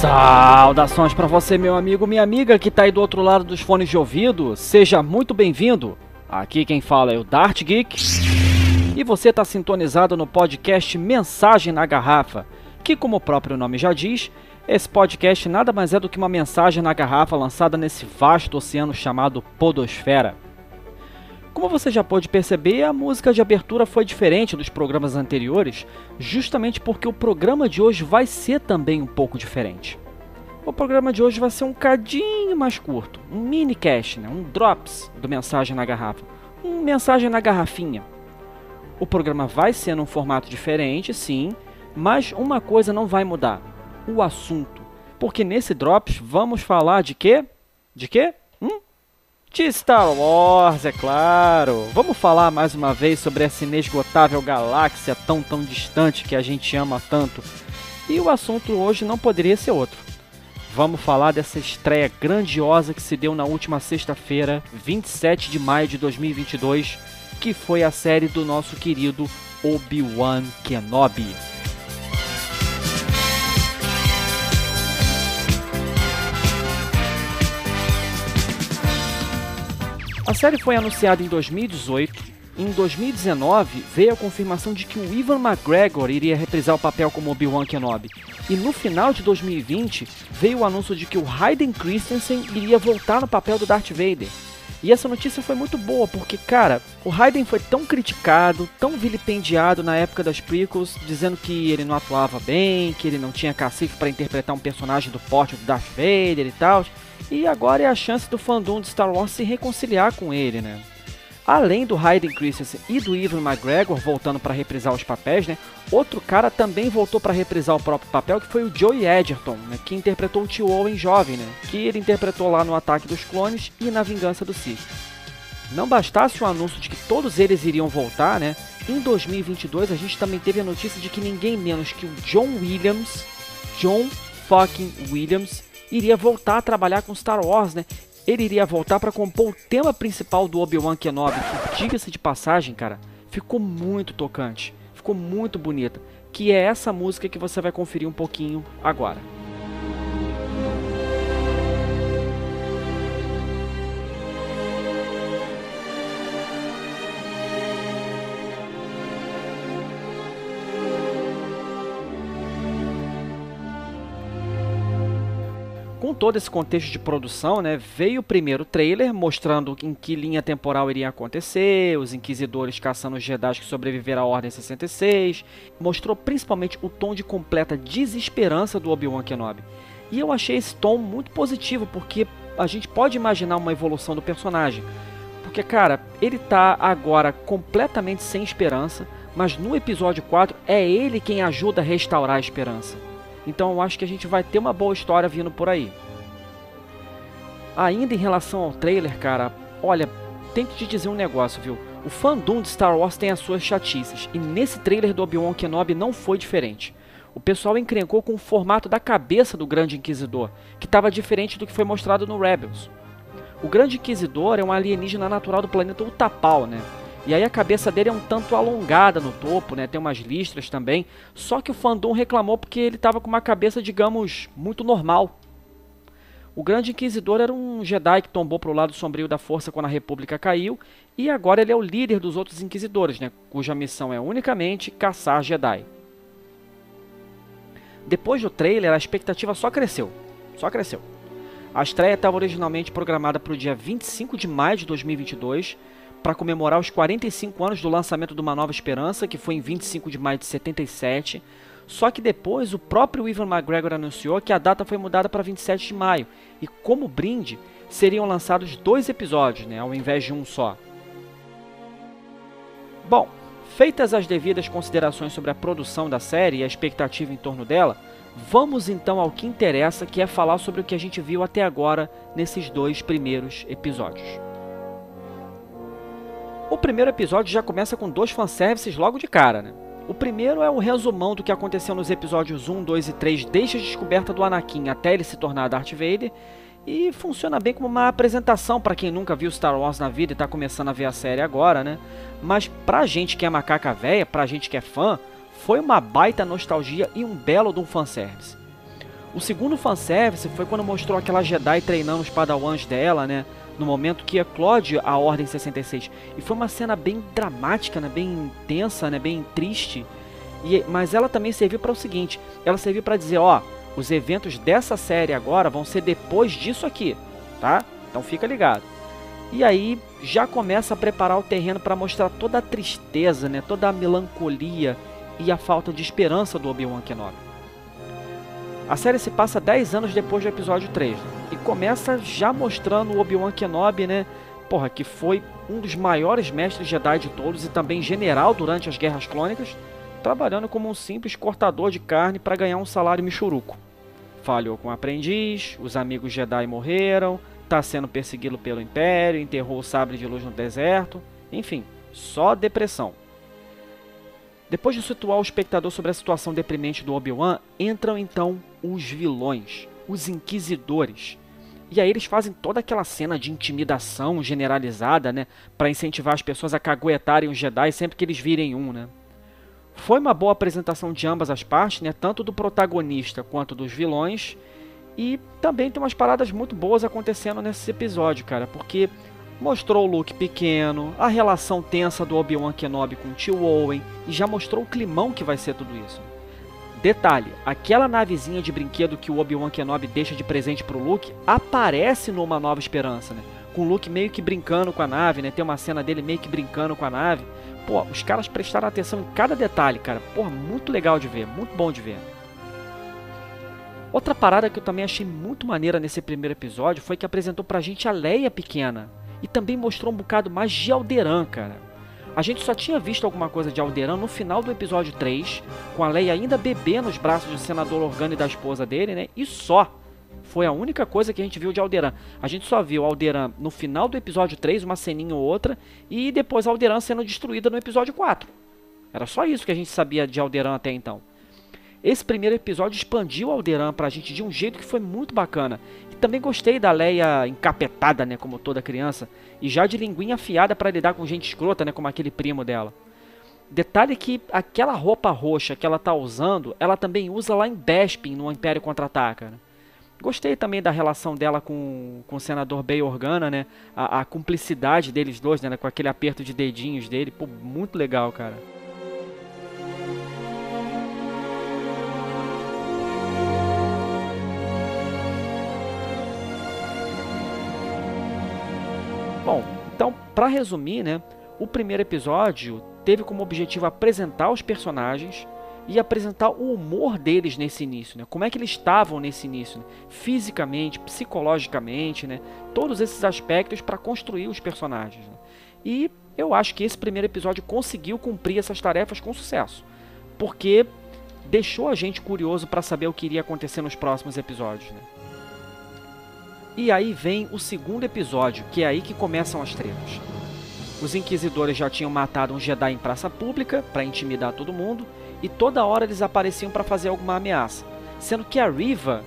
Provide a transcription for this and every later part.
Saudações para você, meu amigo, minha amiga que tá aí do outro lado dos fones de ouvido. Seja muito bem-vindo. Aqui quem fala é o Dart Geek. E você está sintonizado no podcast Mensagem na Garrafa, que, como o próprio nome já diz, esse podcast nada mais é do que uma mensagem na garrafa lançada nesse vasto oceano chamado Podosfera. Como você já pode perceber, a música de abertura foi diferente dos programas anteriores, justamente porque o programa de hoje vai ser também um pouco diferente. O programa de hoje vai ser um cadinho mais curto, um mini cast, né? um drops do Mensagem na Garrafa, um Mensagem na Garrafinha. O programa vai ser num formato diferente, sim, mas uma coisa não vai mudar: o assunto. Porque nesse drops vamos falar de quê? De quê? De Star Wars, é claro. Vamos falar mais uma vez sobre essa inesgotável galáxia tão tão distante que a gente ama tanto. E o assunto hoje não poderia ser outro. Vamos falar dessa estreia grandiosa que se deu na última sexta-feira, 27 de maio de 2022, que foi a série do nosso querido Obi-Wan Kenobi. A série foi anunciada em 2018. Em 2019, veio a confirmação de que o Ivan McGregor iria reprisar o papel como Obi-Wan Kenobi. E no final de 2020, veio o anúncio de que o Hayden Christensen iria voltar no papel do Darth Vader. E essa notícia foi muito boa, porque, cara, o Hayden foi tão criticado, tão vilipendiado na época das prequels, dizendo que ele não atuava bem, que ele não tinha cacife para interpretar um personagem do porte do Darth Vader e tal. E agora é a chance do fandom de Star Wars se reconciliar com ele, né? Além do Hayden Christensen e do Ivan McGregor voltando para reprisar os papéis, né? Outro cara também voltou para reprisar o próprio papel, que foi o Joey Edgerton, né? que interpretou o Tio Owen jovem, né? Que ele interpretou lá no Ataque dos Clones e na Vingança do Sith. Não bastasse o anúncio de que todos eles iriam voltar, né? Em 2022 a gente também teve a notícia de que ninguém menos que o John Williams, John fucking Williams, iria voltar a trabalhar com Star Wars, né? Ele iria voltar para compor o tema principal do Obi-Wan Kenobi, que diga-se de passagem, cara, ficou muito tocante, ficou muito bonita, que é essa música que você vai conferir um pouquinho agora. Com todo esse contexto de produção, né, veio o primeiro trailer mostrando em que linha temporal iria acontecer, os inquisidores caçando os Jedi que sobreviveram à Ordem 66, mostrou principalmente o tom de completa desesperança do Obi-Wan Kenobi. E eu achei esse tom muito positivo, porque a gente pode imaginar uma evolução do personagem. Porque, cara, ele tá agora completamente sem esperança, mas no episódio 4 é ele quem ajuda a restaurar a esperança. Então eu acho que a gente vai ter uma boa história vindo por aí. Ainda em relação ao trailer, cara, olha, tem que te dizer um negócio, viu? O fandom de Star Wars tem as suas chatices, e nesse trailer do Obi-Wan Kenobi não foi diferente. O pessoal encrencou com o formato da cabeça do Grande Inquisidor, que estava diferente do que foi mostrado no Rebels. O Grande Inquisidor é um alienígena natural do planeta Utapau, né? E aí a cabeça dele é um tanto alongada no topo, né? Tem umas listras também. Só que o fandom reclamou porque ele estava com uma cabeça, digamos, muito normal. O Grande Inquisidor era um Jedi que tombou para o lado sombrio da força quando a República caiu, e agora ele é o líder dos outros Inquisidores, né? cuja missão é unicamente caçar Jedi. Depois do trailer, a expectativa só cresceu. Só cresceu. A estreia estava originalmente programada para o dia 25 de maio de 2022, para comemorar os 45 anos do lançamento de Uma Nova Esperança, que foi em 25 de maio de 77. Só que depois o próprio Ivan McGregor anunciou que a data foi mudada para 27 de maio, e como brinde seriam lançados dois episódios, né, ao invés de um só. Bom, feitas as devidas considerações sobre a produção da série e a expectativa em torno dela, vamos então ao que interessa, que é falar sobre o que a gente viu até agora nesses dois primeiros episódios. O primeiro episódio já começa com dois fanservices logo de cara, né? O primeiro é o resumão do que aconteceu nos episódios 1, 2 e 3 desde a descoberta do Anakin até ele se tornar Darth Vader, e funciona bem como uma apresentação para quem nunca viu Star Wars na vida e está começando a ver a série agora, né? Mas pra gente que é macaca velha, pra gente que é fã, foi uma baita nostalgia e um belo de um fanservice. O segundo fanservice foi quando mostrou aquela Jedi treinando os padawans dela, né? No momento que eclode a Ordem 66. E foi uma cena bem dramática, né? Bem tensa, né? Bem triste. E, mas ela também serviu para o seguinte: ela serviu para dizer, ó, os eventos dessa série agora vão ser depois disso aqui, tá? Então fica ligado. E aí já começa a preparar o terreno para mostrar toda a tristeza, né? Toda a melancolia e a falta de esperança do Obi-Wan Kenobi. A série se passa 10 anos depois do episódio 3 né? Começa já mostrando o Obi-Wan Kenobi, né? Porra, que foi um dos maiores mestres Jedi de todos e também general durante as Guerras Clônicas, trabalhando como um simples cortador de carne para ganhar um salário michuruco. Falhou com o aprendiz, os amigos Jedi morreram, está sendo perseguido pelo Império, enterrou o sabre de luz no deserto, enfim, só depressão. Depois de situar o espectador sobre a situação deprimente do Obi-Wan, entram então os vilões, os inquisidores. E aí eles fazem toda aquela cena de intimidação generalizada, né, para incentivar as pessoas a caguetarem os Jedi sempre que eles virem um, né? Foi uma boa apresentação de ambas as partes, né, tanto do protagonista quanto dos vilões. E também tem umas paradas muito boas acontecendo nesse episódio, cara, porque mostrou o Luke pequeno, a relação tensa do Obi-Wan Kenobi com o tio Owen e já mostrou o climão que vai ser tudo isso. Detalhe, aquela navezinha de brinquedo que o Obi-Wan Kenobi deixa de presente pro Luke aparece numa Nova Esperança, né? Com o Luke meio que brincando com a nave, né? Tem uma cena dele meio que brincando com a nave. Pô, os caras prestaram atenção em cada detalhe, cara. Porra, muito legal de ver, muito bom de ver. Outra parada que eu também achei muito maneira nesse primeiro episódio foi que apresentou pra gente a Leia pequena. E também mostrou um bocado mais de Alderan, cara. A gente só tinha visto alguma coisa de Alderan no final do episódio 3, com a Leia ainda bebê nos braços do senador Organa e da esposa dele, né? E só. Foi a única coisa que a gente viu de Alderan. A gente só viu Alderan no final do episódio 3, uma ceninha ou outra, e depois Alderan sendo destruída no episódio 4. Era só isso que a gente sabia de Alderan até então. Esse primeiro episódio expandiu Alderan pra gente de um jeito que foi muito bacana. E também gostei da Leia encapetada, né, como toda criança, e já de linguinha afiada para lidar com gente escrota, né, como aquele primo dela. Detalhe que aquela roupa roxa que ela tá usando, ela também usa lá em Bespin, no Império Contra-Ataca. Né? Gostei também da relação dela com, com o senador Bay Organa, né? A, a cumplicidade deles dois, né? Com aquele aperto de dedinhos dele. Pô, muito legal, cara. Bom, então, para resumir, né, o primeiro episódio teve como objetivo apresentar os personagens e apresentar o humor deles nesse início, né? Como é que eles estavam nesse início, né? fisicamente, psicologicamente, né? Todos esses aspectos para construir os personagens. Né? E eu acho que esse primeiro episódio conseguiu cumprir essas tarefas com sucesso, porque deixou a gente curioso para saber o que iria acontecer nos próximos episódios, né? E aí vem o segundo episódio, que é aí que começam as tretas. Os inquisidores já tinham matado um Jedi em praça pública para intimidar todo mundo, e toda hora eles apareciam para fazer alguma ameaça. Sendo que a Riva,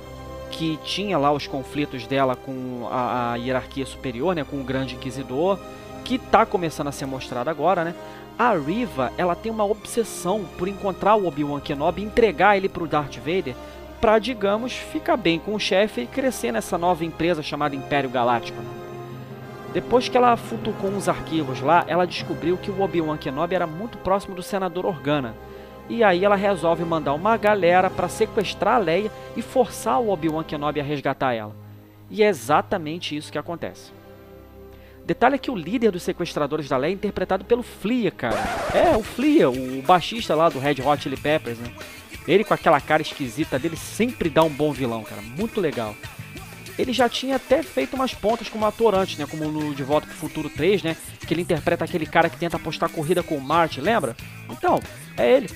que tinha lá os conflitos dela com a, a hierarquia superior, né, com o Grande Inquisidor, que está começando a ser mostrado agora, né? A Riva, ela tem uma obsessão por encontrar o Obi-Wan Kenobi e entregar ele para o Darth Vader para, digamos, ficar bem com o chefe e crescer nessa nova empresa chamada Império Galáctico. Depois que ela futucou uns arquivos lá, ela descobriu que o Obi-Wan Kenobi era muito próximo do Senador Organa. E aí ela resolve mandar uma galera para sequestrar a Leia e forçar o Obi-Wan Kenobi a resgatar ela. E é exatamente isso que acontece. Detalhe é que o líder dos sequestradores da Leia é interpretado pelo Flea, cara. É, o Flea, o baixista lá do Red Hot Chili Peppers, né? Ele com aquela cara esquisita dele sempre dá um bom vilão, cara. Muito legal. Ele já tinha até feito umas pontas como ator antes, né? Como no De Volta pro Futuro 3, né? Que ele interpreta aquele cara que tenta apostar corrida com o Marty, lembra? Então, é ele.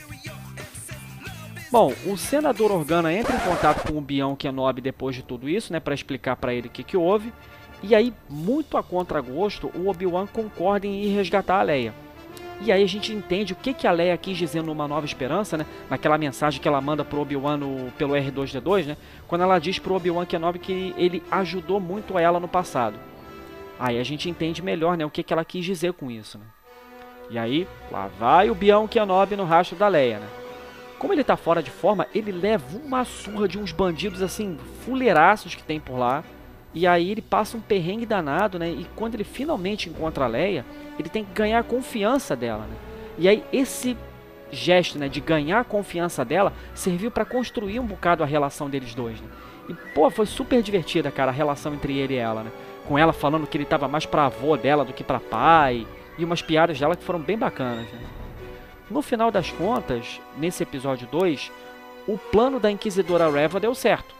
Bom, o senador Organa entra em contato com o Bião Kenobi depois de tudo isso, né? Para explicar para ele o que, que houve. E aí, muito a contragosto, o Obi-Wan concorda em ir resgatar a Leia. E aí a gente entende o que, que a Leia quis dizer numa Nova Esperança, né? Naquela mensagem que ela manda pro Obi-Wan pelo R2D2, né? Quando ela diz pro Obi-Wan Kenobi que ele ajudou muito a ela no passado. Aí a gente entende melhor, né? O que, que ela quis dizer com isso, né? E aí, lá vai o Bião Kenobi no rastro da Leia, né? Como ele tá fora de forma, ele leva uma surra de uns bandidos assim, fuleiraços que tem por lá. E aí ele passa um perrengue danado, né? E quando ele finalmente encontra a Leia, ele tem que ganhar a confiança dela, né? E aí esse gesto, né, de ganhar a confiança dela, serviu para construir um bocado a relação deles dois, né? E pô, foi super divertida, cara, a relação entre ele e ela, né? Com ela falando que ele tava mais pra avô dela do que pra pai, e umas piadas dela que foram bem bacanas, né? No final das contas, nesse episódio 2, o plano da Inquisidora Reva deu certo.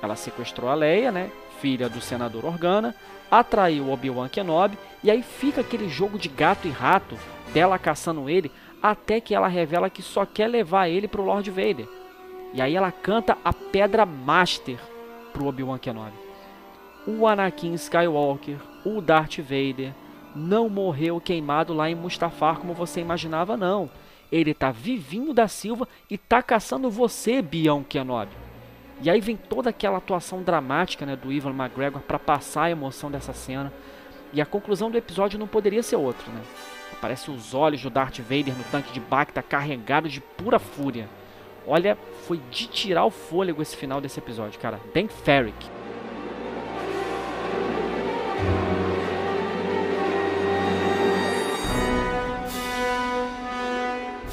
Ela sequestrou a Leia, né, filha do senador Organa, atraiu Obi-Wan Kenobi e aí fica aquele jogo de gato e rato dela caçando ele até que ela revela que só quer levar ele pro Lord Vader. E aí ela canta a Pedra Master pro Obi-Wan Kenobi. O Anakin Skywalker, o Darth Vader, não morreu queimado lá em Mustafar como você imaginava não. Ele tá vivinho da Silva e tá caçando você, Bião Kenobi. E aí vem toda aquela atuação dramática né, do Ivan McGregor para passar a emoção dessa cena. E a conclusão do episódio não poderia ser outra, né? Aparece os olhos do Darth Vader no tanque de Bacta carregado de pura fúria. Olha, foi de tirar o fôlego esse final desse episódio, cara. Ben Ferrick.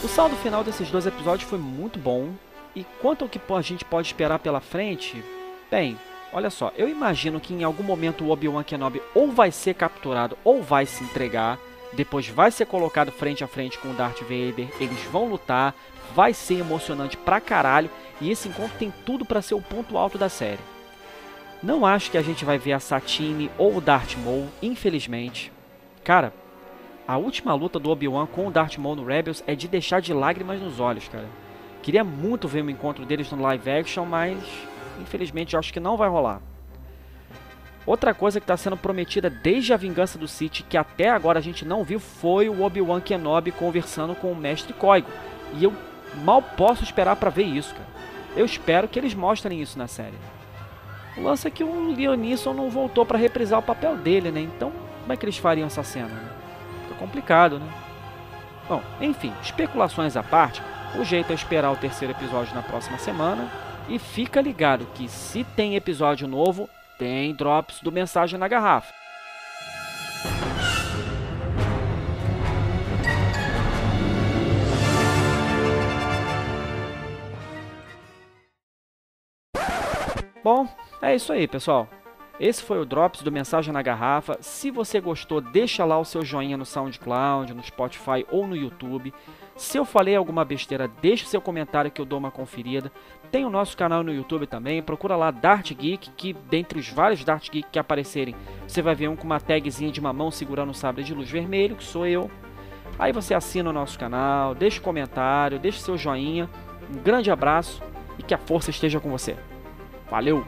O saldo final desses dois episódios foi muito bom. E quanto ao que a gente pode esperar pela frente, bem, olha só, eu imagino que em algum momento o Obi-Wan Kenobi ou vai ser capturado ou vai se entregar, depois vai ser colocado frente a frente com o Darth Vader, eles vão lutar, vai ser emocionante pra caralho e esse encontro tem tudo para ser o ponto alto da série. Não acho que a gente vai ver a Satine ou o Darth Maul, infelizmente. Cara, a última luta do Obi-Wan com o Darth Maul no Rebels é de deixar de lágrimas nos olhos, cara. Queria muito ver o encontro deles no live action, mas infelizmente acho que não vai rolar. Outra coisa que está sendo prometida desde a vingança do Sith, que até agora a gente não viu, foi o Obi-Wan Kenobi conversando com o Mestre Koigo. E eu mal posso esperar para ver isso, cara. Eu espero que eles mostrem isso na série. O lance é que o Leonisson não voltou para reprisar o papel dele, né? Então, como é que eles fariam essa cena? Né? complicado, né? Bom, enfim, especulações à parte, o jeito é esperar o terceiro episódio na próxima semana. E fica ligado que se tem episódio novo, tem drops do Mensagem na Garrafa. Bom, é isso aí, pessoal. Esse foi o Drops do Mensagem na Garrafa. Se você gostou, deixa lá o seu joinha no SoundCloud, no Spotify ou no YouTube. Se eu falei alguma besteira, deixe seu comentário que eu dou uma conferida. Tem o nosso canal no YouTube também, procura lá Dart Geek, que dentre os vários Dart Geek que aparecerem, você vai ver um com uma tagzinha de mamão segurando um sabre de luz vermelho, que sou eu. Aí você assina o nosso canal, deixa o comentário, deixa seu joinha. Um grande abraço e que a força esteja com você. Valeu!